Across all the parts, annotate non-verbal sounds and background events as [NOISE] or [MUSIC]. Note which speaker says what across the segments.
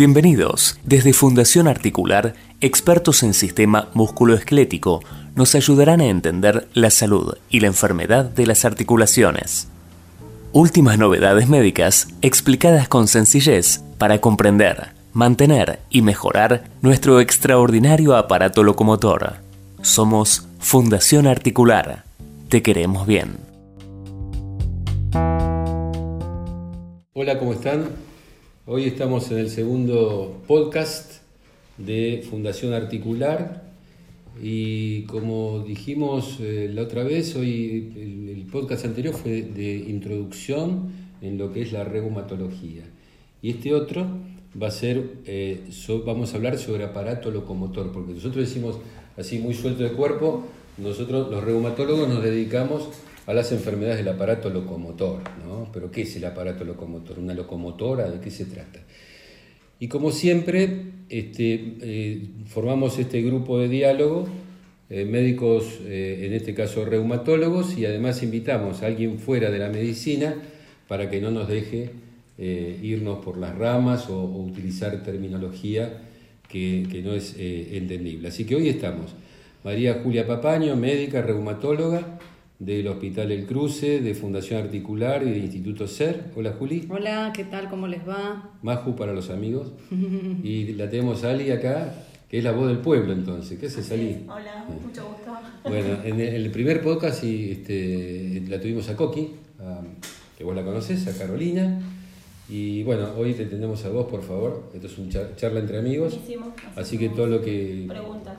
Speaker 1: Bienvenidos. Desde Fundación Articular, expertos en sistema musculoesquelético nos ayudarán a entender la salud y la enfermedad de las articulaciones. Últimas novedades médicas explicadas con sencillez para comprender, mantener y mejorar nuestro extraordinario aparato locomotor. Somos Fundación Articular. Te queremos bien.
Speaker 2: Hola, ¿cómo están? Hoy estamos en el segundo podcast de Fundación Articular y como dijimos eh, la otra vez, hoy el, podcast anterior fue de introducción en lo que es la reumatología. Y este otro va a ser, eh, vamos a hablar sobre aparato locomotor, porque nosotros decimos así muy suelto de cuerpo, nosotros los reumatólogos nos dedicamos a las enfermedades del aparato locomotor. ¿no? ¿Pero qué es el aparato locomotor? ¿Una locomotora? ¿De qué se trata? Y como siempre, este, eh, formamos este grupo de diálogo, eh, médicos, eh, en este caso reumatólogos, y además invitamos a alguien fuera de la medicina para que no nos deje irnos por las ramas o, utilizar terminología que, que no es entendible. Así que hoy estamos. María Julia Papaño, médica, reumatóloga, del Hospital El Cruce, de Fundación Articular y del Instituto SER. Hola Juli.
Speaker 3: Hola, ¿qué tal? ¿Cómo les va?
Speaker 2: Maju para los amigos. [LAUGHS] y la tenemos a Ali acá, que es la voz del pueblo entonces. ¿Qué haces Ali?
Speaker 4: Hola, mucho gusto.
Speaker 2: Bueno, en el, primer podcast y, este, la tuvimos a Coqui, que vos la conocés, a Carolina. Y bueno, hoy te tenemos a vos, por favor. Esto es una charla entre amigos. Así que todo lo que...
Speaker 4: Preguntas.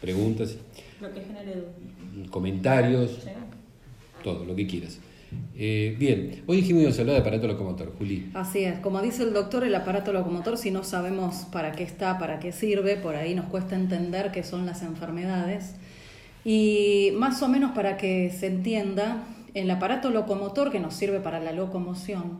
Speaker 2: Preguntas.
Speaker 4: Lo que genere
Speaker 2: Comentarios todo, lo que quieras. Eh, bien, hoy dijimos que a hablar de aparato locomotor, Juli.
Speaker 3: Así es, como dice el doctor, el aparato locomotor, si no sabemos para qué está, para qué sirve, por ahí nos cuesta entender qué son las enfermedades. Y más o menos para que se entienda, el aparato locomotor que nos sirve para la locomoción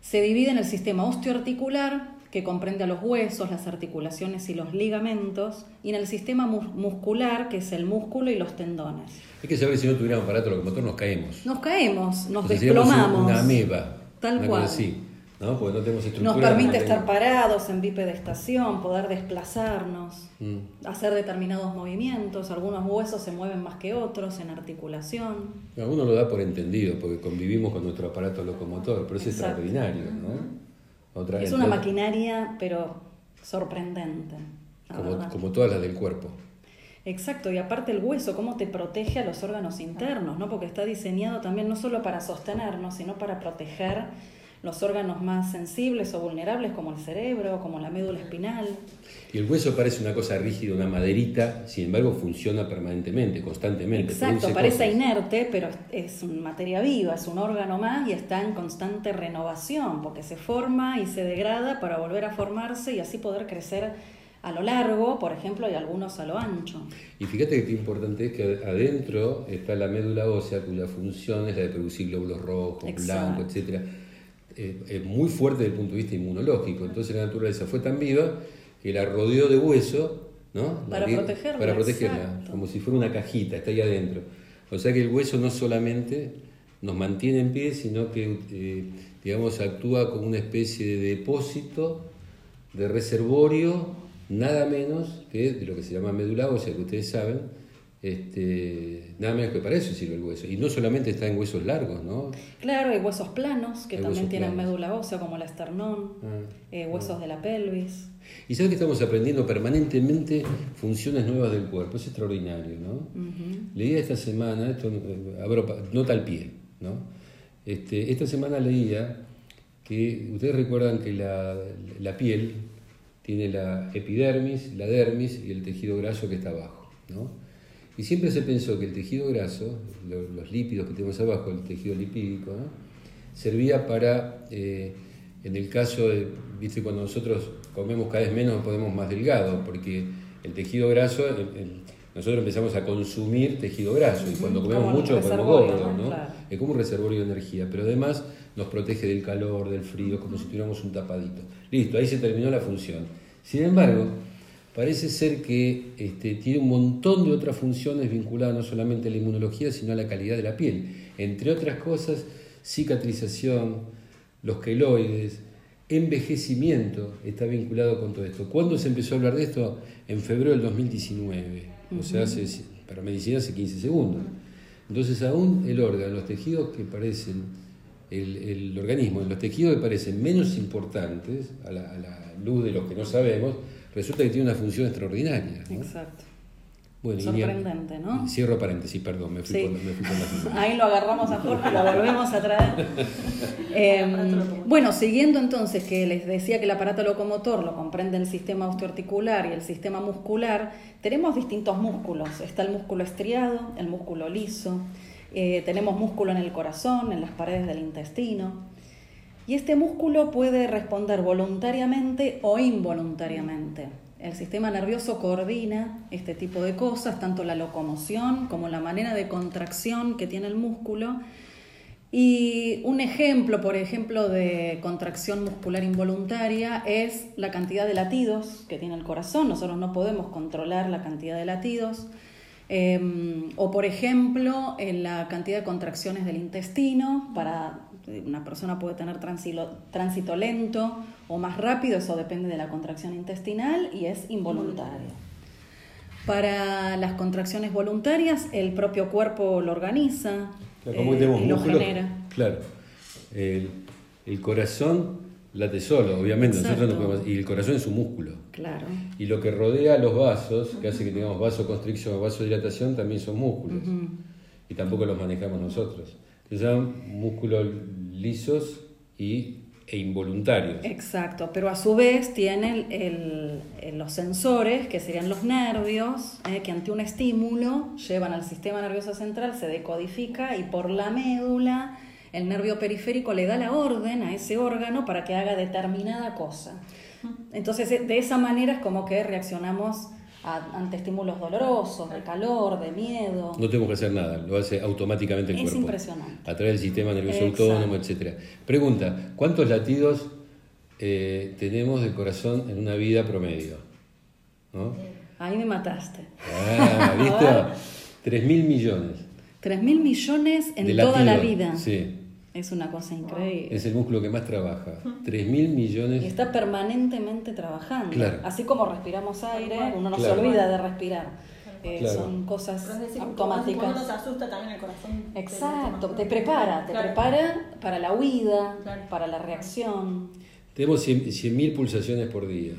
Speaker 3: se divide en el sistema osteoarticular, que comprende a los huesos, las articulaciones y los ligamentos, y en el sistema muscular, que es el músculo y los tendones.
Speaker 2: Hay que saber si no tuviéramos aparato locomotor nos caemos.
Speaker 3: Nos caemos, nos desplomamos.
Speaker 2: Una ameba.
Speaker 3: Tal cual.
Speaker 2: ¿no? Porque no tenemos
Speaker 3: Nos permite estar parados en bipedestación, poder desplazarnos, mm. hacer determinados movimientos. Algunos huesos se mueven más que otros en articulación.
Speaker 2: Algunos lo da por entendido, porque convivimos con nuestro aparato locomotor, pero es extraordinario, ¿no?
Speaker 3: Es una maquinaria, pero sorprendente.
Speaker 2: Como, como, todas las del cuerpo.
Speaker 3: Exacto, y aparte el hueso, cómo te protege a los órganos internos, ¿no? Porque está diseñado también no solo para sostenernos, sino para proteger los órganos más sensibles o vulnerables como el cerebro, como la médula espinal.
Speaker 2: Y el hueso parece una cosa rígida, una maderita, sin embargo funciona permanentemente, constantemente.
Speaker 3: Exacto, parece inerte, pero es una materia viva, es un órgano más y está en constante renovación, porque se forma y se degrada para volver a formarse y así poder crecer a lo largo, por ejemplo, y algunos a lo ancho.
Speaker 2: Y fíjate que qué importante es que adentro está la médula ósea cuya función es la de producir glóbulos rojos, blancos, etcétera es muy fuerte desde el punto de vista inmunológico. Entonces la naturaleza fue tan viva que la rodeó de hueso, ¿no?
Speaker 3: Para protegerla.
Speaker 2: Para protegerla, como si fuera una cajita, está ahí adentro. O sea que el hueso no solamente nos mantiene en pie, sino que, eh, digamos, actúa como una especie de depósito, de reservorio, nada menos que de lo que se llama medula ósea, que ustedes saben, este, nada menos que para eso sirve el hueso. Y no solamente está en huesos largos, ¿no?
Speaker 3: Claro, hay huesos planos que también tienen médula ósea, como el esternón, ah, eh, huesos de la pelvis.
Speaker 2: Y sabes que estamos aprendiendo permanentemente funciones nuevas del cuerpo, es extraordinario, ¿no? Leía esta semana, esto eh, abro nota al pie, ¿no? Este, esta semana leía que ustedes recuerdan que la, la piel tiene la epidermis, la dermis y el tejido graso que está abajo, ¿no? Y siempre se pensó que el tejido graso, los lípidos que tenemos abajo, el tejido lipídico, servía para, eh, en el caso de, viste, cuando nosotros comemos cada vez menos, podemos más delgado, porque el tejido graso, nosotros empezamos a consumir tejido graso, y cuando comemos mucho comemos gordo, ¿no? Es como un reservorio de energía, pero además nos protege del calor, del frío, como si tuviéramos un tapadito. Listo, ahí se terminó la función. Sin embargo, parece ser que este, tiene un montón de otras funciones vinculadas no solamente a la inmunología, sino a la calidad de la piel. Entre otras cosas, cicatrización, los queloides, envejecimiento está vinculado con todo esto. ¿Cuándo se empezó a hablar de esto? En febrero del 2019, o sea, hace, para medicina hace 15 segundos. Entonces aún el órgano, los tejidos que parecen, el, el organismo, los tejidos que parecen menos importantes a la, a la, luz de los que no sabemos, resulta que tiene una función extraordinaria. ¿no?
Speaker 3: Exacto.
Speaker 2: Bueno, y-
Speaker 3: Sorprendente, ¿no?
Speaker 2: y Cierro paréntesis, perdón, me fui,
Speaker 3: Sí.
Speaker 2: por, me fui por la. [LAUGHS]
Speaker 3: Ahí lo agarramos a Jorge, lo volvemos a traer. [LAUGHS] Eh, bueno, siguiendo entonces que les decía que el aparato locomotor lo comprende el sistema osteoarticular y el sistema muscular, tenemos distintos músculos. Está el músculo estriado, el músculo liso, eh, tenemos músculo en el corazón, en las paredes del intestino. Y este músculo puede responder voluntariamente o involuntariamente. El sistema nervioso coordina este tipo de cosas, tanto la locomoción como la manera de contracción que tiene el músculo. Y un ejemplo, por ejemplo, de contracción muscular involuntaria es la cantidad de latidos que tiene el corazón. Nosotros no podemos controlar la cantidad de latidos. Eh, o, por ejemplo, en la cantidad de contracciones del intestino. Para una persona puede tener tránsito, tránsito lento o más rápido, eso depende de la contracción intestinal y es involuntario. Para las contracciones voluntarias, el propio cuerpo lo organiza
Speaker 2: Claro, como
Speaker 3: eh,
Speaker 2: tenemos
Speaker 3: lo
Speaker 2: músculos,
Speaker 3: genera.
Speaker 2: Claro. El, el corazón late solo, obviamente, nosotros no
Speaker 3: Exacto.
Speaker 2: podemos- y el corazón es un músculo.
Speaker 3: Claro.
Speaker 2: Y lo que rodea los vasos, que hace que tengamos vasoconstricción o vasodilatación, también son músculos. Y tampoco los manejamos nosotros. Se llaman músculos lisos y, e involuntarios.
Speaker 3: Exacto, pero a su vez tienen el- el- los sensores, que serían los nervios, eh, que ante un estímulo llevan al sistema nervioso central, se decodifica y por la médula el nervio periférico le da la orden a ese órgano para que haga determinada cosa. Entonces, de esa manera es como que reaccionamos a- ante estímulos dolorosos, de calor, de miedo.
Speaker 2: No tenemos que hacer nada, lo hace automáticamente el
Speaker 3: Es
Speaker 2: cuerpo.
Speaker 3: impresionante.
Speaker 2: A través del sistema nervioso
Speaker 3: Exacto.
Speaker 2: autónomo, etc. Pregunta, ¿cuántos latidos eh, tenemos de corazón en una vida promedio? ¿No?
Speaker 3: Ahí me mataste.
Speaker 2: Ah, ¿viste? [LAUGHS] 3 mil millones.
Speaker 3: 3 mil millones en
Speaker 2: de
Speaker 3: toda la vida.
Speaker 2: Sí,
Speaker 3: Es una cosa increíble.
Speaker 2: es el músculo que más trabaja. 3 mil millones.
Speaker 3: Y está permanentemente trabajando.
Speaker 2: Claro.
Speaker 3: Así como respiramos aire, uno no
Speaker 2: Claro.
Speaker 3: se olvida de respirar. Eh,
Speaker 2: Claro.
Speaker 3: Son cosas
Speaker 4: es decir, cuando uno se
Speaker 3: automáticas.
Speaker 4: asusta también el corazón.
Speaker 3: Exacto, te prepara, te
Speaker 4: Claro.
Speaker 3: prepara para la huida,
Speaker 4: Claro.
Speaker 3: para la reacción.
Speaker 2: Tenemos 100 mil pulsaciones por día.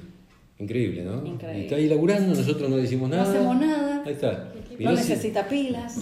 Speaker 2: Increíble, ¿no?
Speaker 3: Increíble.
Speaker 2: Y está ahí laburando, nosotros no decimos
Speaker 3: No
Speaker 2: nada.
Speaker 3: hacemos nada.
Speaker 2: Ahí está.
Speaker 3: No necesita pilas.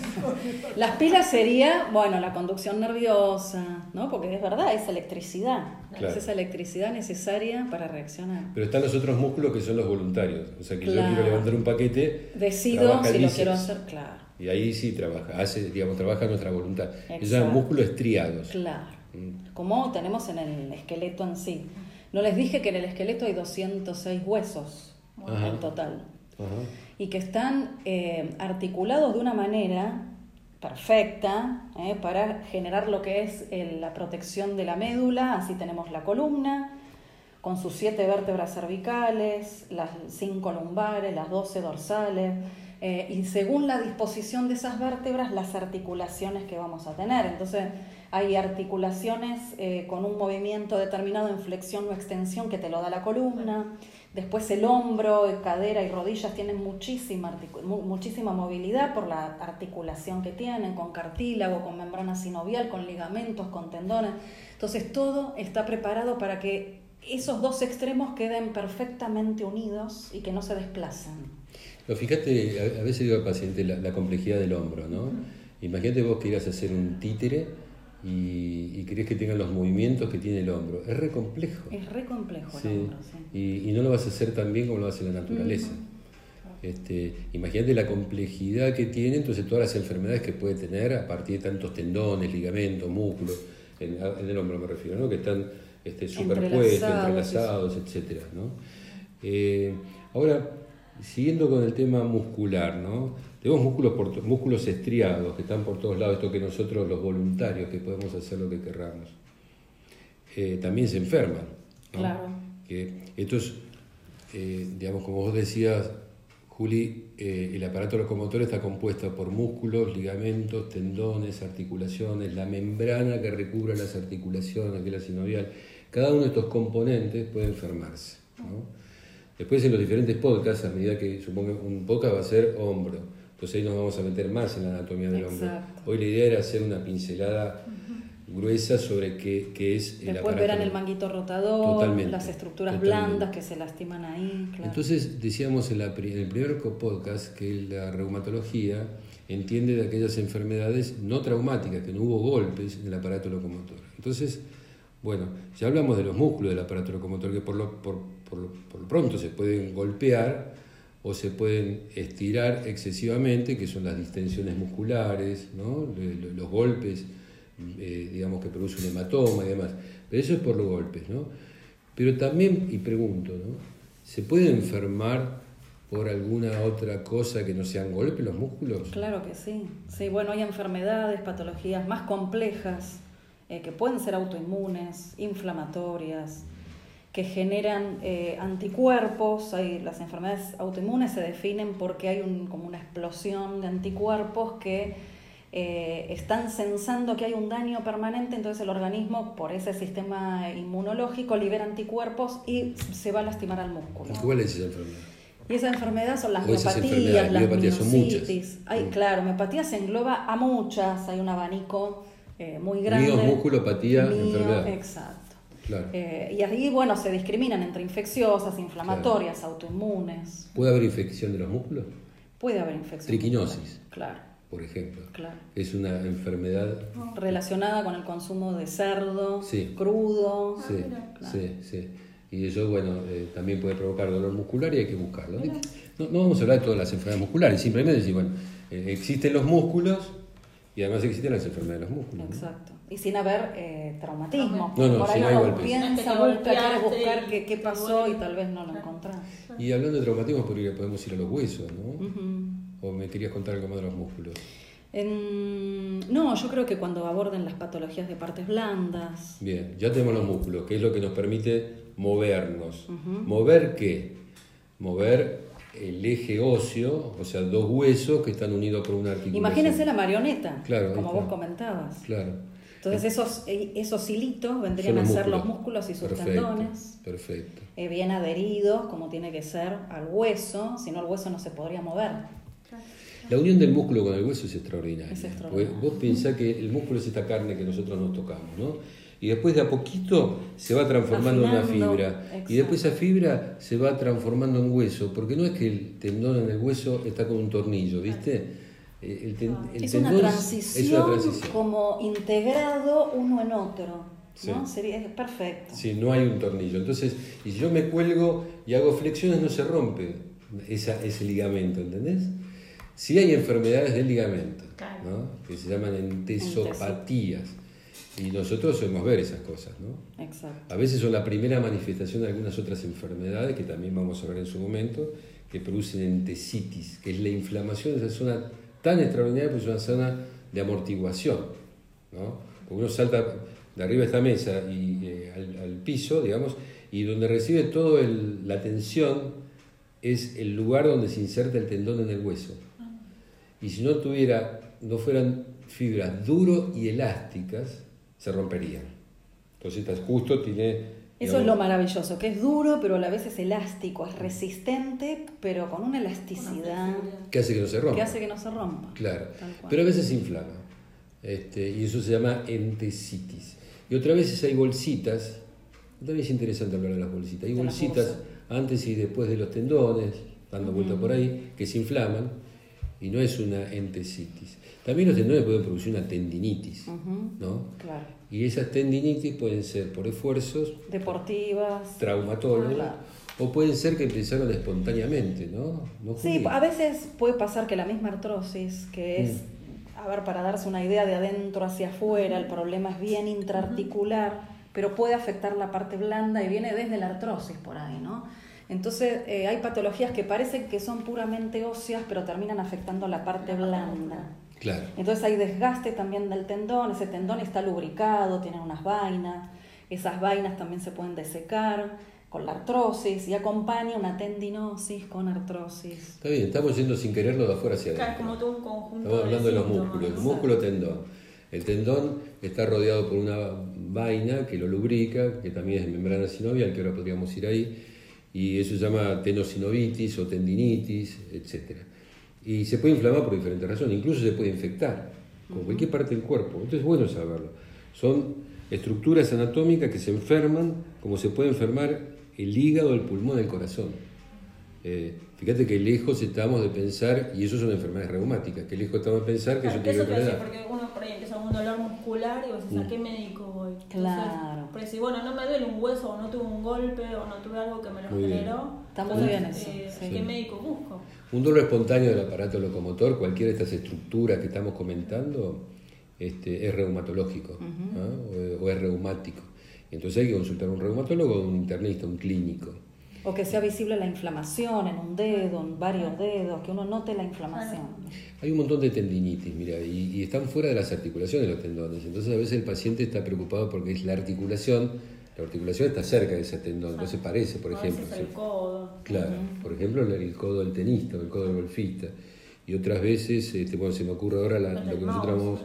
Speaker 3: [LAUGHS] Las pilas sería, bueno, la conducción nerviosa, ¿no? Porque es verdad, es electricidad.
Speaker 2: Claro.
Speaker 3: Es esa electricidad necesaria para reaccionar.
Speaker 2: Pero están los otros músculos que son los voluntarios. O sea que yo quiero levantar un paquete.
Speaker 3: Decido si lo quiero hacer, claro.
Speaker 2: Y ahí sí trabaja, hace, digamos, trabaja nuestra voluntad.
Speaker 3: Exacto.
Speaker 2: llaman músculos estriados.
Speaker 3: Claro.
Speaker 2: Mm.
Speaker 3: Como tenemos en el esqueleto en sí. No les dije que en el esqueleto hay 206 huesos
Speaker 2: Ajá.
Speaker 3: en total.
Speaker 2: Ajá.
Speaker 3: Y que están eh, articulados de una manera perfecta eh, para generar lo que es el- la protección de la médula. Así tenemos la columna con sus siete vértebras cervicales, las cinco lumbares, las 12 dorsales. eh, y según la disposición de esas vértebras, las articulaciones que vamos a tener. Entonces, hay articulaciones eh, con un movimiento determinado en flexión o extensión que te lo da la columna. Después el hombro, cadera y rodillas tienen muchísima, muchísima movilidad por la articulación que tienen, con cartílago, con membrana sinovial, con ligamentos, con tendones. Entonces todo está preparado para que esos dos extremos queden perfectamente unidos y que no se desplacen.
Speaker 2: Pero fíjate, a, veces digo al paciente la, la complejidad del hombro, ¿no? Imagínate vos que irás a hacer un títere y, y querés que tengan los movimientos que tiene el hombro. Es re complejo.
Speaker 3: Es re complejo el hombro, sí.
Speaker 2: Y, y no lo vas a hacer tan bien como lo hace la naturaleza. Este, imagínate la complejidad que tiene, entonces todas las enfermedades que puede tener a partir de tantos tendones, ligamentos, músculos, en, en el hombro me refiero, ¿no? que están este, superpuestos,
Speaker 3: Entrelazados,
Speaker 2: entrelazados, etcétera, ¿no? Eh, ahora, siguiendo con el tema muscular, ¿no? Tenemos músculos, por músculos estriados que están por todos lados, esto que nosotros los voluntarios que podemos hacer lo que querramos, eh, también se enferman. ¿no?
Speaker 3: Claro.
Speaker 2: Que estos, eh, digamos, como vos decías, Juli, eh, el aparato locomotor está compuesto por músculos, ligamentos, tendones, articulaciones, la membrana que recubre las articulaciones, que es la sinovial. Cada uno de estos componentes puede enfermarse. ¿no? Después en los diferentes podcasts, a medida que supongo un podcast va a ser hombro, entonces ahí nos vamos a meter más en la anatomía del hombro.
Speaker 3: Exacto.
Speaker 2: Hoy la idea era hacer una pincelada gruesa sobre qué, qué es el
Speaker 3: Después verán el manguito rotador,
Speaker 2: Totalmente,
Speaker 3: las estructuras
Speaker 2: totalmente.
Speaker 3: blandas que se lastiman ahí. Claro.
Speaker 2: Entonces decíamos en, la en el primer podcast que la reumatología entiende de aquellas enfermedades no traumáticas, que no hubo golpes en el aparato locomotor. Entonces, bueno, ya hablamos de los músculos del aparato locomotor, que por lo, por, por por lo pronto se pueden golpear o se pueden estirar excesivamente, que son las distensiones musculares, ¿no? Los golpes, eh, digamos que produce un hematoma y demás. Pero eso es por los golpes, ¿no? Pero también, y pregunto, ¿no? ¿Se puede enfermar por alguna otra cosa que no sean golpes los músculos?
Speaker 3: Claro que sí. Sí, bueno, hay enfermedades, patologías más complejas eh, que pueden ser autoinmunes, inflamatorias, que generan eh, anticuerpos. Hay, las enfermedades autoinmunes se definen porque hay un, como una explosión de anticuerpos que eh, están sensando que hay un daño permanente, entonces el organismo, por ese sistema inmunológico, libera anticuerpos y se va a lastimar al músculo.
Speaker 2: ¿Y ¿Cuál es esa enfermedad?
Speaker 3: Y esa enfermedad son las
Speaker 2: O
Speaker 3: miopatías, las
Speaker 2: miopatías son muchas.
Speaker 3: miositis. Hay,
Speaker 2: Mm.
Speaker 3: claro, miopatía se engloba a muchas, hay un abanico eh, muy grande.
Speaker 2: Míos, músculopatía,
Speaker 3: Mío,
Speaker 2: enfermedad.
Speaker 3: Exacto.
Speaker 2: Claro.
Speaker 3: Eh, y ahí, bueno, se discriminan entre infecciosas, inflamatorias, autoinmunes.
Speaker 2: ¿Puede haber infección de los músculos?
Speaker 3: Puede haber infección.
Speaker 2: Triquinosis.
Speaker 3: Claro,
Speaker 2: Por ejemplo.
Speaker 3: claro.
Speaker 2: Es una enfermedad.
Speaker 3: Relacionada con el consumo de cerdo,
Speaker 2: Sí.
Speaker 3: crudo.
Speaker 2: Sí, sí, sí. Y eso, bueno, eh, también puede provocar dolor muscular y hay que buscarlo. No, no vamos a hablar de todas las enfermedades musculares, simplemente decir, bueno, eh, existen los músculos y además existen las enfermedades de los músculos. ¿no?
Speaker 3: Y sin haber eh, traumatismo.
Speaker 2: No, no,
Speaker 3: Por ahí
Speaker 2: si no hay
Speaker 3: uno
Speaker 2: golpes.
Speaker 3: piensa, busca, quiere buscar qué, qué pasó y tal vez no lo encontrás.
Speaker 2: Y hablando de traumatismos, podría- podemos ir a los huesos, ¿no? ¿O me querías contar algo más de los músculos?
Speaker 3: En- No, yo creo que cuando aborden las patologías de partes blandas,
Speaker 2: Bien, ya tenemos los músculos, que es lo que nos permite movernos. ¿Mover qué? Mover el eje óseo, o sea, dos huesos que están unidos por una articulación.
Speaker 3: imagínense la marioneta,
Speaker 2: Claro,
Speaker 3: como vos comentabas.
Speaker 2: Claro.
Speaker 3: Entonces esos, eh, esos hilitos vendrían a ser los
Speaker 2: músculos.
Speaker 3: y sus
Speaker 2: Perfecto,
Speaker 3: tendones,
Speaker 2: Perfecto.
Speaker 3: eh, bien adheridos, como tiene que ser al hueso, si no el hueso no se podría mover.
Speaker 2: La unión del músculo con el hueso es extraordinaria.
Speaker 3: Es extraordinaria.
Speaker 2: Porque Vos pensás que el músculo es esta carne que nosotros nos tocamos, ¿no? Y después de a poquito se va transformando en una fibra.
Speaker 3: exacto.
Speaker 2: Y después esa fibra se va transformando en hueso. Porque no es que el tendón en el hueso está con un tornillo, ¿viste? Eh, El, ten- el
Speaker 3: es, una
Speaker 2: es una transición.
Speaker 3: como integrado uno en otro. ¿no?
Speaker 2: Sí.
Speaker 3: Sería, es perfecto.
Speaker 2: Sí, no hay un tornillo. Entonces, y si yo me cuelgo y hago flexiones, no se rompe esa- ese ligamento, ¿entendés? Sí hay enfermedades del ligamento,
Speaker 4: Claro.
Speaker 2: ¿no? que se llaman entesopatías. Y nosotros solemos ver esas cosas, ¿no?
Speaker 3: Exacto.
Speaker 2: A veces son la primera manifestación de algunas otras enfermedades que también vamos a ver en su momento, que producen entesitis, que es la inflamación de esa zona tan extraordinaria, porque es una zona de amortiguación. ¿no? Porque uno salta de arriba de esta mesa y eh, al, piso, digamos, y donde recibe toda la tensión es el lugar donde se inserta el tendón en el hueso. Y si no tuviera, no fueran fibras duro y elásticas, se romperían. Entonces, justo tiene.
Speaker 3: Eso
Speaker 2: digamos,
Speaker 3: es lo maravilloso, que es duro, pero a la vez es elástico, es resistente, pero con una elasticidad
Speaker 2: que hace que no se rompa.
Speaker 3: que hace que no se rompa.
Speaker 2: Claro. Pero a veces se inflama. Este, y eso se llama entesitis. Y otras veces hay bolsitas. También es interesante hablar de las bolsitas. Hay
Speaker 3: De
Speaker 2: bolsitas antes y después de los tendones, dando vuelta por ahí, que se inflaman. Y no es una entesitis. También los tendones pueden producir una tendinitis. ¿no?
Speaker 3: Claro.
Speaker 2: Y esas tendinitis pueden ser por esfuerzos,
Speaker 3: Deportivas.
Speaker 2: traumatólogos,
Speaker 3: Claro.
Speaker 2: o pueden ser que empezaron espontáneamente, ¿no? ¿No,
Speaker 3: Sí, a veces puede pasar que la misma artrosis, que es,
Speaker 2: Mm.
Speaker 3: a ver, para darse una idea de adentro hacia afuera, el problema es bien intraarticular, pero puede afectar la parte blanda y viene desde la artrosis por ahí, ¿no? Entonces, eh, hay patologías que parecen que son puramente óseas, pero terminan afectando la parte blanda.
Speaker 2: Claro.
Speaker 3: Entonces hay desgaste también del tendón, ese tendón está lubricado, tiene unas vainas, esas vainas también se pueden desecar, con la artrosis y acompaña una tendinosis con artrosis.
Speaker 2: Está bien, estamos yendo sin quererlo de afuera hacia adentro.
Speaker 4: como todo un conjunto
Speaker 2: Estamos hablando de los músculos, el músculo tendón. El tendón está rodeado por una vaina que lo lubrica, que también es membrana sinovial, que ahora podríamos ir ahí, y eso se llama tenosinovitis o tendinitis, etc. Y se puede inflamar por diferentes razones, incluso se puede infectar con cualquier parte del cuerpo. Entonces es bueno saberlo. Son estructuras anatómicas que se enferman, como se puede enfermar el hígado, el pulmón, el corazón. Eh, fíjate que lejos estamos de pensar, y eso son enfermedades reumáticas, que lejos estamos de pensar que eso
Speaker 4: Claro,
Speaker 2: tiene
Speaker 4: eso
Speaker 2: que ver
Speaker 4: decía,
Speaker 2: con la edad.
Speaker 4: porque uno por ahí empieza con un dolor muscular y vos decís,
Speaker 2: Mm.
Speaker 4: ¿a qué médico voy?
Speaker 3: Claro.
Speaker 4: Por decir, bueno, no me duele un hueso, o no tuve un golpe, o no tuve algo que me lo
Speaker 2: Muy
Speaker 4: generó.
Speaker 3: Está muy bien eso,
Speaker 4: eh,
Speaker 3: sí.
Speaker 4: ¿Qué médico busco?
Speaker 2: Un dolor espontáneo del aparato locomotor, cualquiera de estas estructuras que estamos comentando, este, es reumatológico ¿ah? o, es- o es reumático. Entonces hay que consultar a un reumatólogo o un internista, un clínico.
Speaker 3: O que sea visible la inflamación en un dedo, en varios dedos, que uno note la inflamación.
Speaker 2: Hay un montón de tendinitis, mira, y, y están fuera de las articulaciones los tendones. Entonces a veces el paciente está preocupado porque es la articulación, la articulación está cerca de ese tendón, no se parece, por
Speaker 4: a
Speaker 2: ejemplo.
Speaker 4: veces el codo.
Speaker 2: Claro, por ejemplo el, codo del tenista o el codo del golfista. Y otras veces, este, bueno, se me ocurre ahora la- lo que nosotros.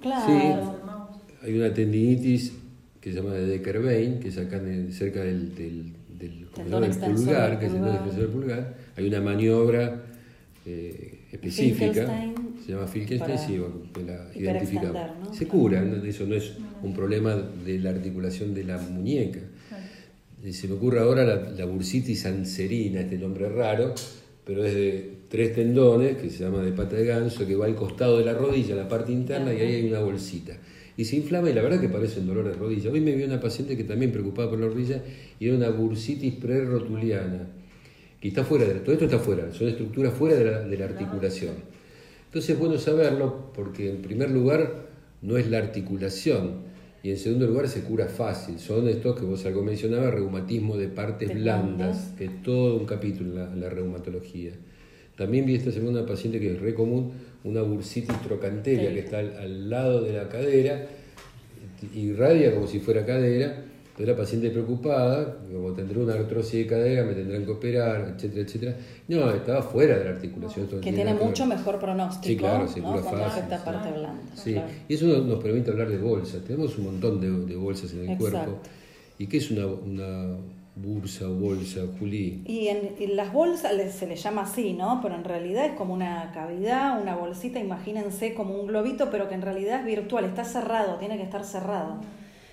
Speaker 3: Claro.
Speaker 2: Sí. Hay una tendinitis que se llama de Decker-Vein, que es acá en el- cerca del, del, del- ¿cómo se
Speaker 3: Tendón
Speaker 2: llama? del pulgar, que es el extensor del pulgar. Hay una maniobra eh, específica, se llama Finkelstein, sí, que la identificamos.
Speaker 3: ¿no?
Speaker 2: Se cura, ¿no? eso no es un problema de la articulación de la muñeca. Se me ocurre ahora la, la bursitis anserina, este nombre raro, pero es de tres tendones, que se llama de pata de ganso, que va al costado de la rodilla, la parte interna, y ahí hay una bolsita. Y se inflama y la verdad que parece un dolor de rodilla. Hoy me vio una paciente que también preocupada por la rodilla y era una bursitis prerrotuliana, que está fuera, de, todo esto está fuera, son estructuras fuera de la, de la articulación. Entonces es bueno saberlo porque en primer lugar no es la articulación y en segundo lugar se cura fácil. Son estos que vos algo mencionabas, reumatismo de partes
Speaker 3: De
Speaker 2: blandas,
Speaker 3: blandas.
Speaker 2: que es todo un capítulo en la, en la reumatología. También vi esta semana una paciente que es re común, una bursitis trocanteria que está al, al lado de la cadera, irradia como si fuera cadera, entonces la paciente preocupada, como tendré una artrosis de cadera, me tendrán que operar, etcétera, etcétera. No, estaba fuera de la articulación. no
Speaker 3: que
Speaker 2: tiene que
Speaker 3: mucho mejor pronóstico
Speaker 2: Sí, claro, se
Speaker 3: ¿no?
Speaker 2: cura
Speaker 3: cuando
Speaker 2: fácil, sí.
Speaker 3: parte blanda.
Speaker 2: Sí,
Speaker 3: claro.
Speaker 2: y eso nos, nos permite hablar de bolsas. Tenemos un montón de, de bolsas en el
Speaker 3: Exacto.
Speaker 2: cuerpo. ¿Y qué es una, una bursa bolsa, Juli?
Speaker 3: Y en, en las bolsas se le llama así, ¿no? Pero en realidad es como una cavidad, una bolsita, imagínense como un globito, pero que en realidad es virtual, está cerrado, tiene que estar cerrado.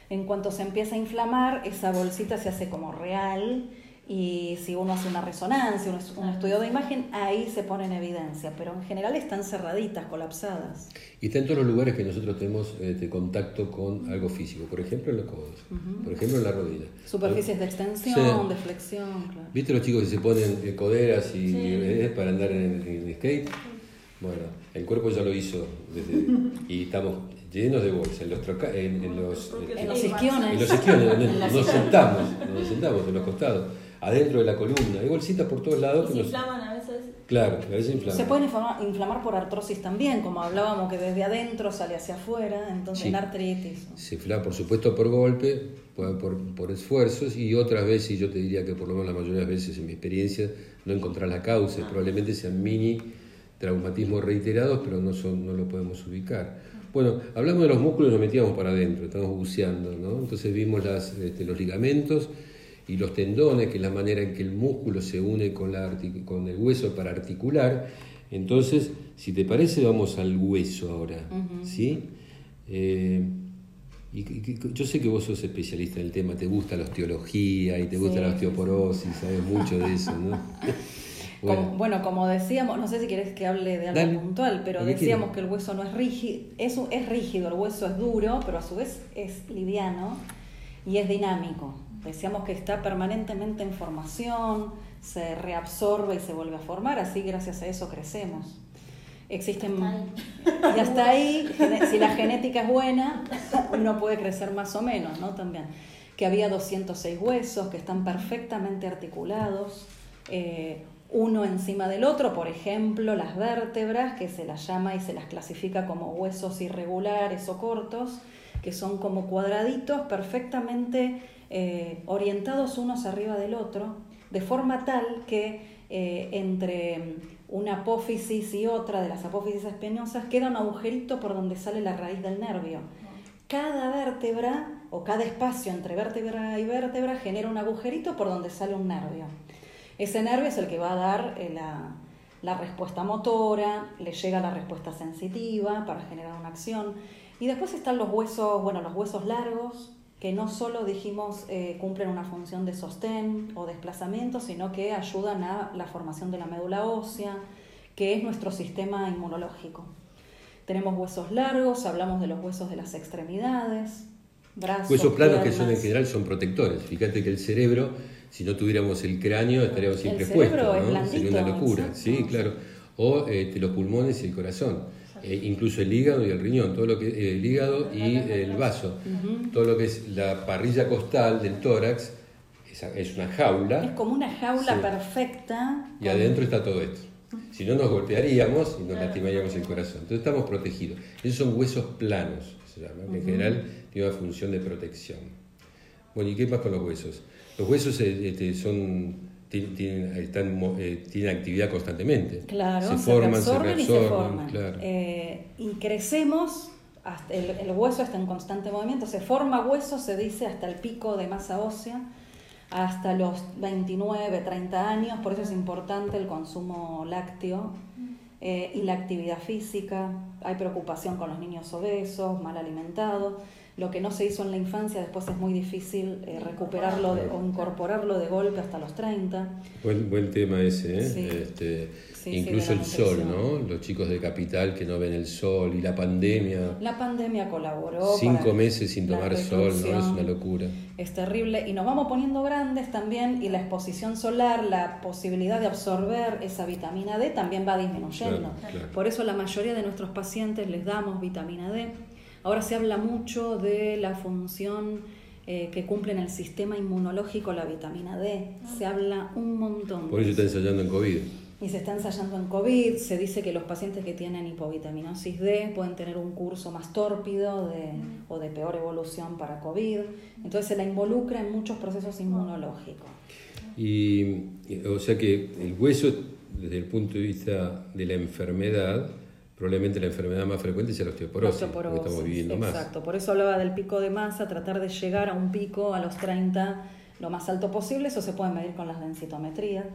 Speaker 3: En cuanto se empieza a inflamar, esa bolsita se hace como real y si uno hace una resonancia, un, un estudio de imagen, ahí se pone en evidencia, pero en general están cerraditas, colapsadas.
Speaker 2: Y está en todos los lugares que nosotros tenemos este, contacto con algo físico. Por ejemplo, en los codos. Por ejemplo, en la rodilla.
Speaker 3: Superficies de extensión,
Speaker 2: Sí.
Speaker 3: de flexión, claro.
Speaker 2: ¿Viste los chicos que se ponen coderas y,
Speaker 4: Sí.
Speaker 2: eh, para andar en, en skate? Bueno, el cuerpo ya lo hizo desde, y estamos llenos de bolsas. En los, troca- en, en los,
Speaker 3: En los
Speaker 4: Sí,
Speaker 3: isquiones.
Speaker 2: En los
Speaker 3: las [LAUGHS]
Speaker 2: nos
Speaker 3: isquiones.
Speaker 2: sentamos, nos sentamos en los costados, adentro de la columna. Hay bolsitas por todos lados
Speaker 4: Y
Speaker 2: que
Speaker 4: se
Speaker 2: nos.
Speaker 4: inflaman a veces.
Speaker 2: Claro, a veces inflaman.
Speaker 3: Se pueden inflamar, inflamar por artrosis también, como hablábamos que desde adentro sale hacia afuera, entonces
Speaker 2: Sí.
Speaker 3: en artritis.
Speaker 2: Se inflama, por supuesto, por golpe, por, por, por esfuerzos, y otras veces, y yo te diría que por lo menos la mayoría de las veces en mi experiencia, no encontrar la causa. y Probablemente sean mini traumatismos reiterados, pero no, son, no lo podemos ubicar. Bueno, hablamos de los músculos, nos metíamos para adentro, estamos buceando, ¿no? Entonces vimos las, este, los ligamentos y los tendones, que es la manera en que el músculo se une con, la con el hueso para articular. Entonces, si te parece, vamos al hueso ahora, ¿sí? Eh, y, y- yo sé que vos sos especialista en el tema, te gusta la osteología y te gusta
Speaker 3: Sí,
Speaker 2: la osteoporosis, sabes mucho de eso, ¿no? [LAUGHS]
Speaker 3: Como- Bueno. como decíamos, no sé si querés que hable de algo
Speaker 2: Dale.
Speaker 3: puntual, pero decíamos que el hueso no es rígido, es, es rígido, el hueso es duro, pero a su vez es liviano y es dinámico. Decíamos que está permanentemente en formación, se reabsorbe y se vuelve a formar, así gracias a eso crecemos. Existen, y hasta ahí, [LAUGHS] si la genética es buena, [LAUGHS] uno puede crecer más o menos, ¿no? También. Que había 206 huesos que están perfectamente articulados, eh, uno encima del otro, por ejemplo, las vértebras, que se las llama y se las clasifica como huesos irregulares o cortos, que son como cuadraditos perfectamente eh, orientados unos arriba del otro, de forma tal que eh, entre una apófisis y otra de las apófisis espinosas queda un agujerito por donde sale la raíz del nervio. Cada vértebra o cada espacio entre vértebra y vértebra genera un agujerito por donde sale un nervio. Ese nervio es el que va a dar eh, la respuesta motora, le llega la respuesta sensitiva para generar una acción. Y después están los huesos, bueno, los huesos largos, que no solo dijimos eh, cumplen una función de sostén o desplazamiento, sino que ayudan a la formación de la médula ósea, que es nuestro sistema inmunológico. Tenemos huesos largos, hablamos de los huesos de las extremidades, brazos.
Speaker 2: Huesos planos que son en general son protectores. Fíjate que el cerebro, si no tuviéramos el cráneo, estaríamos siempre expuestos, ¿no? Sería una locura. Sí, claro. O este, los pulmones y el corazón eh, incluso el hígado y el riñón, todo lo que eh, el hígado y el vaso, todo lo que es la parrilla costal del tórax es, una jaula.
Speaker 3: Es como una jaula perfecta.
Speaker 2: Y adentro está todo esto. Si no nos golpearíamos y nos lastimaríamos el corazón. Entonces estamos protegidos. Esos son huesos planos, se en general tienen una función de protección. Bueno, ¿y qué más con los huesos? Los huesos eh, este, son tienen, están, eh, tienen actividad constantemente.
Speaker 3: Claro, se, forman, se reabsorben, y se forman. Eh, y crecemos, hasta el, hueso está en constante movimiento, se forma hueso, se dice, hasta el pico de masa ósea, hasta los 29, 30 años, por eso es importante el consumo lácteo. Eh, y la actividad física, hay preocupación con los niños obesos, mal alimentados lo que no se hizo en la infancia después es muy difícil eh, recuperarlo o incorporarlo de golpe hasta los 30.
Speaker 2: Buen, buen tema ese, ¿eh? Este, incluso el sol, ¿no? Los chicos de capital que no ven el sol y la pandemia.
Speaker 3: La pandemia colaboró.
Speaker 2: Cinco meses sin tomar sol, ¿no? Es una locura.
Speaker 3: Es terrible y nos vamos poniendo grandes también y la exposición solar, la posibilidad de absorber esa vitamina D también va disminuyendo. Por eso la mayoría de nuestros pacientes les damos vitamina D Ahora se habla mucho de la función eh, que cumple en el sistema inmunológico la vitamina D. Se habla un montón.
Speaker 2: Por eso está ensayando en COVID.
Speaker 3: Y se está ensayando en COVID. Se dice que los pacientes que tienen hipovitaminosis D pueden tener un curso más tórpido o de peor evolución para COVID. Entonces se la involucra en muchos procesos inmunológicos.
Speaker 2: Y, o sea que el hueso, desde el punto de vista de la enfermedad, probablemente la enfermedad más frecuente sea la osteoporosis, osteoporosis estamos viviendo
Speaker 3: más. Exacto, por eso hablaba del pico de masa, tratar de llegar a un pico a los 30 lo más alto posible, eso se puede medir con las densitometrías.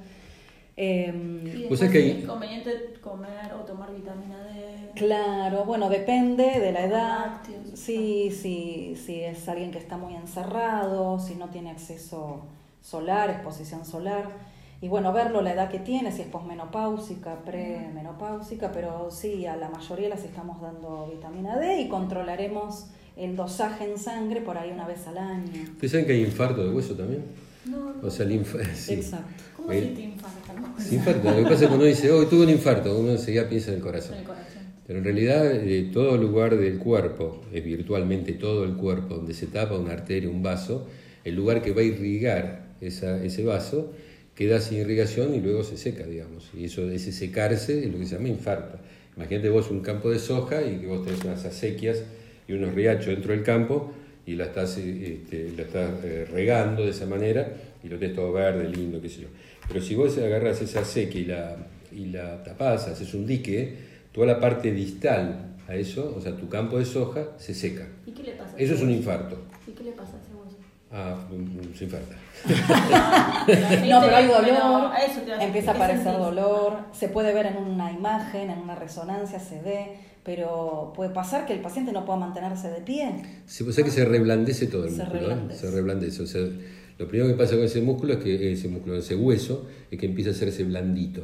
Speaker 4: Eh, ¿Y es conveniente comer o tomar vitamina D?
Speaker 3: Claro, bueno, depende de la edad. Sí, sí, si es alguien que está muy encerrado, si no tiene acceso solar, exposición solar. Y bueno, verlo la edad que tiene, si es posmenopáusica, premenopáusica, pero sí, a la mayoría les estamos dando vitamina D y controlaremos el dosaje en sangre por ahí una vez al año.
Speaker 2: ¿Ustedes saben que hay infarto de hueso también?
Speaker 4: No.
Speaker 2: O sea, el infarto. [LAUGHS]
Speaker 3: Exacto.
Speaker 4: ¿Cómo se te infarta?
Speaker 2: infarto. Lo que pasa es que uno dice, oh, tuve un infarto, uno enseguida piensa en el corazón. El corazón. Pero en realidad eh, todo lugar del cuerpo, es virtualmente todo el cuerpo, donde se tapa una arteria, un vaso, el lugar que va a irrigar esa, ese vaso, queda sin irrigación y luego se seca, digamos. Y eso, ese secarse es lo que se llama infarto. Imagínate vos un campo de soja y que vos tenés unas acequias y unos riachos dentro del campo y la estás, eh, este, la estás eh, regando de esa manera y lo tenés todo verde, lindo, qué sé yo. Pero si vos agarras esa acequia y la, y la tapás, haces un dique, toda la parte distal a eso, o sea, tu campo de soja, se seca.
Speaker 4: ¿Y qué le pasa?
Speaker 2: Eso es un infarto.
Speaker 4: ¿Y qué le pasa a ese hueso?
Speaker 2: Ah, se infarta. [LAUGHS]
Speaker 3: no, pero hay dolor, empieza a aparecer dolor, se puede ver en una imagen, en una resonancia, se ve, pero puede pasar que el paciente no pueda mantenerse de pie.
Speaker 2: Sí, o sea que se reblandece todo el músculo, ¿eh? se reblandece. O sea, lo primero que pasa con ese músculo es que ese músculo, ese hueso, es que empieza a hacerse blandito.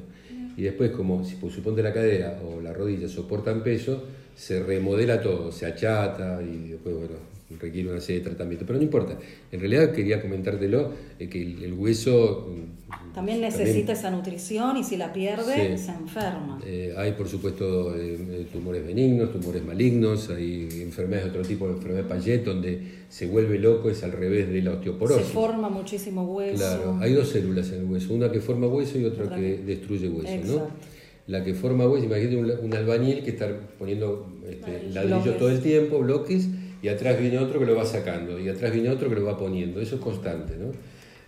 Speaker 2: Y después, como si por suponte la cadera o la rodilla soportan peso, se remodela todo, se achata y después, bueno, requiere una serie de tratamientos, pero no importa. En realidad quería comentártelo, eh, que el, hueso...
Speaker 3: Mm, también necesita esa nutrición y si la pierde se enferma.
Speaker 2: Eh, hay por supuesto eh, tumores benignos, tumores malignos, hay enfermedades de otro tipo, la enfermedad de Payet, donde se vuelve loco, es al revés de la osteoporosis.
Speaker 3: Se forma muchísimo hueso.
Speaker 2: Claro, hay dos células en el hueso, una que forma hueso y otra que destruye hueso, ¿no? La que forma hueso, imagínate un, albañil que está poniendo este, ladrillos todo el tiempo, bloques, y atrás viene otro que lo va sacando, y atrás viene otro que lo va poniendo. Eso es constante, ¿no?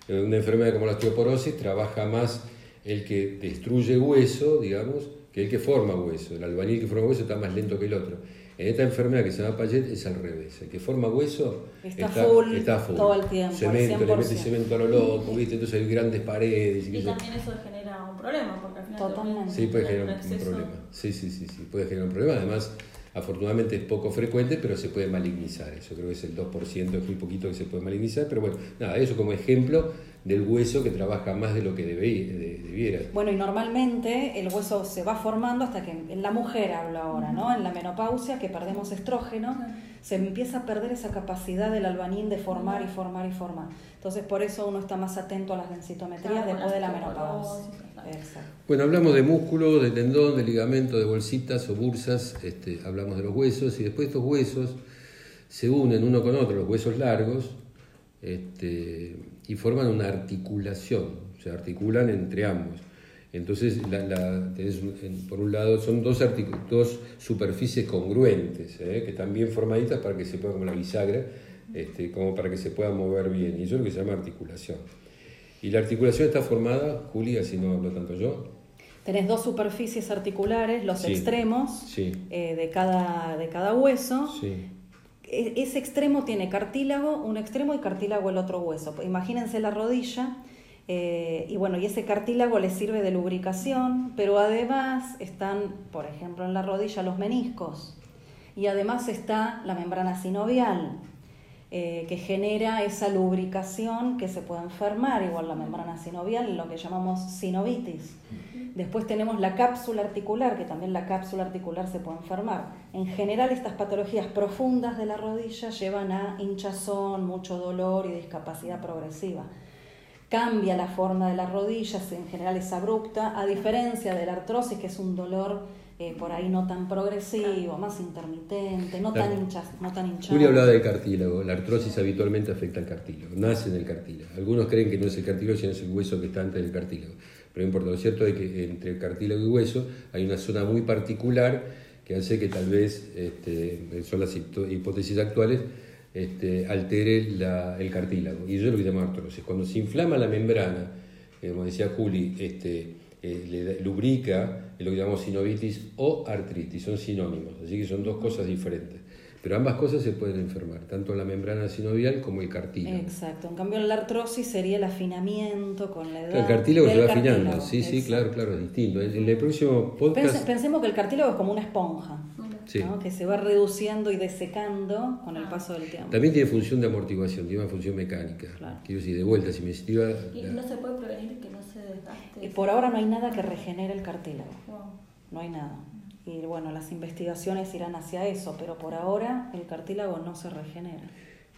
Speaker 2: Eh, una enfermedad como la osteoporosis trabaja más el que destruye hueso, digamos, que el que forma hueso. El albañil que forma hueso está más lento que el otro. En esta enfermedad que se llama Payet es al revés. El que forma hueso
Speaker 3: está, full, todo el tiempo.
Speaker 2: Cemento, le mete cemento a lo loco, ¿viste? Entonces hay grandes paredes.
Speaker 4: Y, también eso genera un problema, porque al final
Speaker 3: Totalmente.
Speaker 2: Sí, puede generar un, problema. Sí, sí, sí, sí, puede generar un problema. Además, afortunadamente es poco frecuente, pero se puede malignizar. Eso creo que es el 2%, es muy poquito que se puede malignizar. Pero bueno, nada, eso como ejemplo del hueso que trabaja más de lo que debiera.
Speaker 3: Bueno, y normalmente el hueso se va formando hasta que en la mujer hablo ahora, ¿no? En la menopausia, que perdemos estrógeno, se empieza a perder esa capacidad del albanín de formar y formar y formar. Entonces, por eso uno está más atento a las densitometrías después de la menopausia.
Speaker 2: Bueno, hablamos de músculo, de tendón, de ligamento, de bolsitas o bursas, este, hablamos de los huesos y después estos huesos se unen uno con otro, los huesos largos, este, y forman una articulación, se articulan entre ambos. Entonces, por un lado, son dos, dos superficies congruentes, ¿eh? que están bien formaditas para que se pueda, como la bisagra, este, como para que se pueda mover bien. Y eso es lo que se llama articulación. Y la articulación está formada, Julia, si no hablo tanto yo.
Speaker 3: Tenés dos superficies articulares, los extremos eh, de, cada, de cada hueso, sí. E, ese extremo tiene cartílago, un extremo y cartílago el otro hueso. Imagínense la rodilla. Eh, y bueno, y ese cartílago le sirve de lubricación, pero además están, por ejemplo, en la rodilla los meniscos. Y además está la membrana sinovial, eh, que genera esa lubricación que se puede enfermar, igual la membrana sinovial, lo que llamamos sinovitis. Después tenemos la cápsula articular, que también la cápsula articular se puede enfermar. En general estas patologías profundas de la rodilla llevan a hinchazón, mucho dolor y discapacidad progresiva. Cambia la forma de las rodillas, en general es abrupta, a diferencia de la artrosis, que es un dolor eh, por ahí no tan progresivo, más intermitente, no tan, hinchas, no tan hinchado.
Speaker 2: Julia hablaba del cartílago. La artrosis habitualmente afecta al cartílago, nace en el cartílago. Algunos creen que no es el cartílago, sino es el hueso que está antes del cartílago. Pero no importa, lo cierto es que entre cartílago y hueso hay una zona muy particular que hace que tal vez, este, son las hipótesis actuales, este, altere el cartílago. Y eso es lo que llamamos artrosis. Cuando se inflama la membrana, eh, como decía Juli, este, eh, le lubrica, es lo que llamamos sinovitis o artritis, son sinónimos, así que son dos cosas diferentes. Pero ambas cosas se pueden enfermar, tanto la membrana sinovial como el cartílago.
Speaker 3: Exacto. En cambio, la artrosis sería el afinamiento con la edad.
Speaker 2: El cartílago se va afinando, sí, sí, claro, claro, es distinto. En, el próximo podcast.
Speaker 3: pensemos que el cartílago es como una esponja. Que se va reduciendo y desecando con el ah. paso del tiempo.
Speaker 2: También tiene función de amortiguación, tiene una función mecánica. Quiero decir, de vuelta, si me
Speaker 4: estiva... Y no se puede prevenir que no se desgaste.
Speaker 3: Y por ahora no hay nada que regenere el cartílago. No hay nada y bueno, las investigaciones irán hacia eso, pero por ahora el cartílago no se regenera.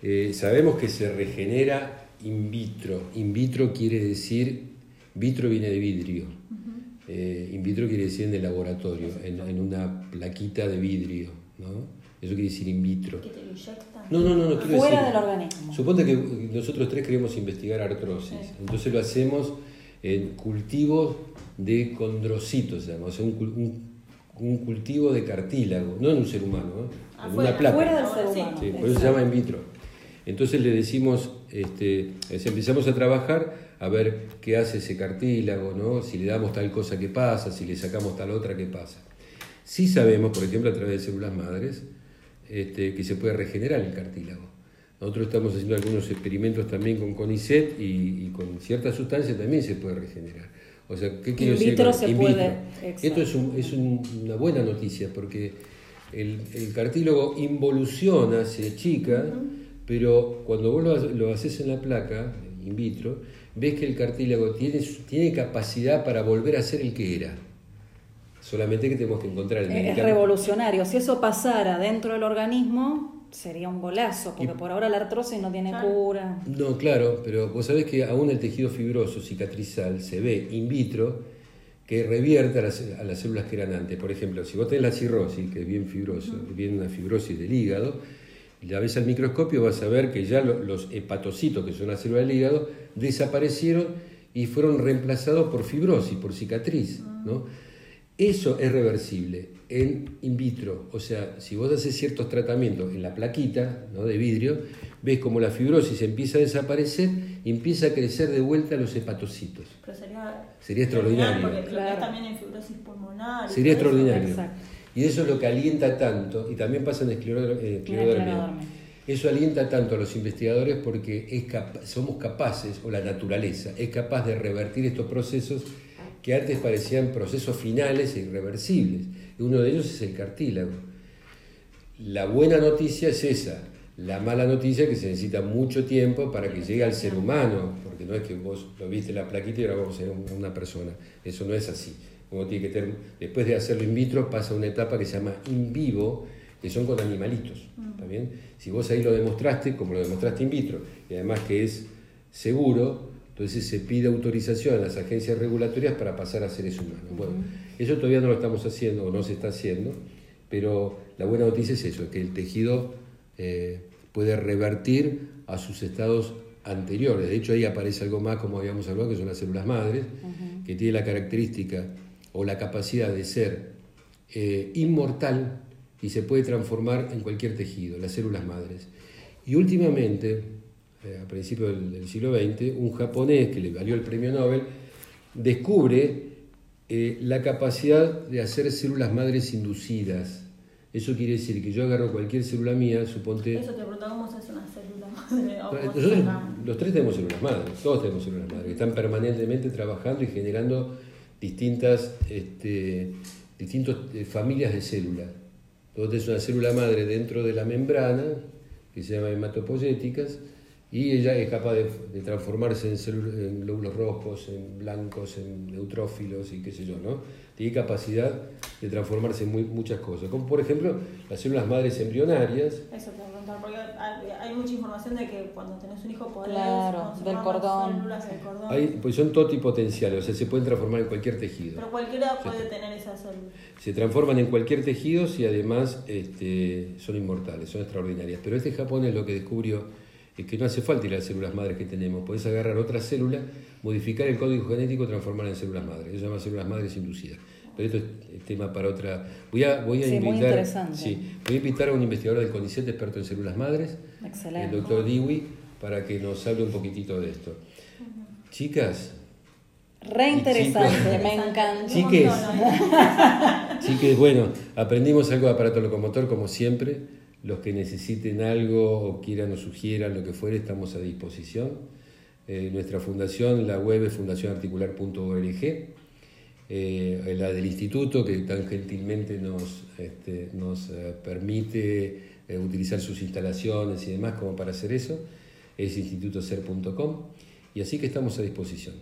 Speaker 2: Eh, sabemos que se regenera in vitro. In vitro quiere decir, vitro viene de vidrio. Eh, in vitro quiere decir en el laboratorio, en, una plaquita de vidrio. ¿no? Eso quiere decir in vitro.
Speaker 4: ¿Que te lo inyectan?
Speaker 2: No, no, no, no
Speaker 3: Fuera del organismo.
Speaker 2: Suponte que nosotros tres queremos investigar artrosis. Entonces lo hacemos en cultivos de condrocitos, o un, un cultivo de cartílago, no en un ser humano, en una planta.
Speaker 3: Fuera del ser humano.
Speaker 2: Sí, por eso se llama in vitro. Entonces le decimos, este, empezamos a trabajar a ver qué hace ese cartílago, ¿no? si le damos tal cosa que pasa, si le sacamos tal otra que pasa. Sí sabemos, por ejemplo, a través de células madres, este, que se puede regenerar el cartílago. Nosotros estamos haciendo algunos experimentos también con CONICET y, y con ciertas sustancias también se puede regenerar. O sea, ¿qué quiero
Speaker 3: decir? se puede.
Speaker 2: Esto es, es una buena noticia porque el, cartílago involuciona, se achica, pero cuando vos lo, haces en la placa, in vitro, ves que el cartílago tiene, tiene capacidad para volver a ser el que era. Solamente que tenemos que encontrar el
Speaker 3: medicamento. Es revolucionario. Si eso pasara dentro del organismo, sería un golazo, porque por ahora la artrosis no tiene cura.
Speaker 2: No, claro, pero vos sabés que aún el tejido fibroso cicatrizal se ve in vitro que revierte a las, células que eran antes. Por ejemplo, si vos tenés la cirrosis, que es bien fibroso, bien una fibrosis del hígado, la ves al microscopio vas a ver que ya los hepatocitos, que son las células del hígado, desaparecieron y fueron reemplazados por fibrosis, por cicatriz. ¿no? Eso es reversible en in vitro. O sea, si vos haces ciertos tratamientos en la plaquita ¿no? de vidrio, ves como la fibrosis empieza a desaparecer y empieza a crecer de vuelta los hepatocitos.
Speaker 4: Pero sería,
Speaker 2: sería extraordinario.
Speaker 4: Porque claro. también en fibrosis pulmonar.
Speaker 2: Sería extraordinario. Y eso es lo que alienta tanto, y también pasa en esclerodermia. Eso alienta tanto a los investigadores porque es somos capaces, o la naturaleza, es capaz de revertir estos procesos que antes parecían procesos finales e irreversibles. Y uno de ellos es el cartílago. La buena noticia es esa. La mala noticia es que se necesita mucho tiempo para que llegue al ser humano, porque no es que vos lo viste en la plaquita y ahora vamos a ser una persona. Eso no es así. Uno tiene que después de hacerlo in vitro pasa una etapa que se llama in vivo, que son con animalitos. ¿está bien? Si vos ahí lo demostraste, como lo demostraste in vitro, y además que es seguro, entonces se pide autorización a las agencias regulatorias para pasar a seres humanos. Bueno, eso todavía no lo estamos haciendo o no se está haciendo, pero la buena noticia es eso, que el tejido eh, puede revertir a sus estados anteriores. De hecho, ahí aparece algo más, como habíamos hablado, que son las células madres, que tiene la característica o la capacidad de ser eh, inmortal y se puede transformar en cualquier tejido, las células madres. Y últimamente, eh, a principios del, siglo XX, un japonés que le valió el premio Nobel descubre eh, la capacidad de hacer células madres inducidas. Eso quiere decir que yo agarro cualquier célula mía, suponte...
Speaker 4: Eso te pregunta cómo se hace una célula madre.
Speaker 2: Nosotros, los tres tenemos células madres, todos tenemos células madres, que están permanentemente trabajando y generando distintas este, distintas eh, familias de células. Entonces es una célula madre dentro de la membrana, que se llama hematopoyéticas, y ella es capaz de, transformarse en, en, glóbulos rojos, en blancos, en neutrófilos y qué sé yo, ¿no? Tiene capacidad de transformarse en muy, muchas cosas, como por ejemplo las células madres embrionarias.
Speaker 4: Eso te preguntar, porque hay, mucha información de que cuando tenés un hijo podés
Speaker 3: claro, del cordón.
Speaker 4: células del cordón.
Speaker 2: Hay, pues son totipotenciales, o sea, se pueden transformar en cualquier tejido.
Speaker 4: Pero cualquiera puede tener esas células.
Speaker 2: Se transforman en cualquier tejido y además este, son inmortales, son extraordinarias. Pero este japonés lo que descubrió es que no hace falta ir a las células madres que tenemos. Podés agarrar otra célula, modificar el código genético, transformarla en células madres. Eso se llama células madres inducidas. Pero esto es tema para otra. Voy a, voy a invitar. Sí, voy a invitar a un investigador del CONICET experto en células madres, el doctor Dewey, para que nos hable un poquitito de esto. Chicas.
Speaker 3: Re interesante, me encanta.
Speaker 2: Chiques, [LAUGHS] chiques, bueno, aprendimos algo de aparato locomotor como siempre los que necesiten algo o quieran o sugieran lo que fuere, estamos a disposición. Eh, nuestra fundación, la web es fundacionarticular.org, eh, la del instituto que tan gentilmente nos, este, nos eh, permite utilizar sus instalaciones y demás como para hacer eso, es institutoser.com y así que estamos a disposición.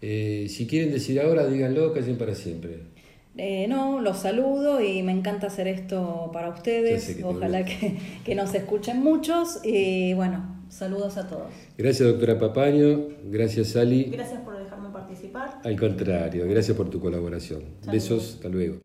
Speaker 2: si quieren decir ahora, díganlo, callen para siempre.
Speaker 3: Eh, no, los saludo y me encanta hacer esto para ustedes. Ojalá que, que, nos escuchen muchos y bueno, saludos a todos.
Speaker 2: Gracias doctora Papaño, gracias Sally.
Speaker 4: Gracias por participar.
Speaker 2: Al contrario, gracias por tu colaboración. Besos, hasta luego.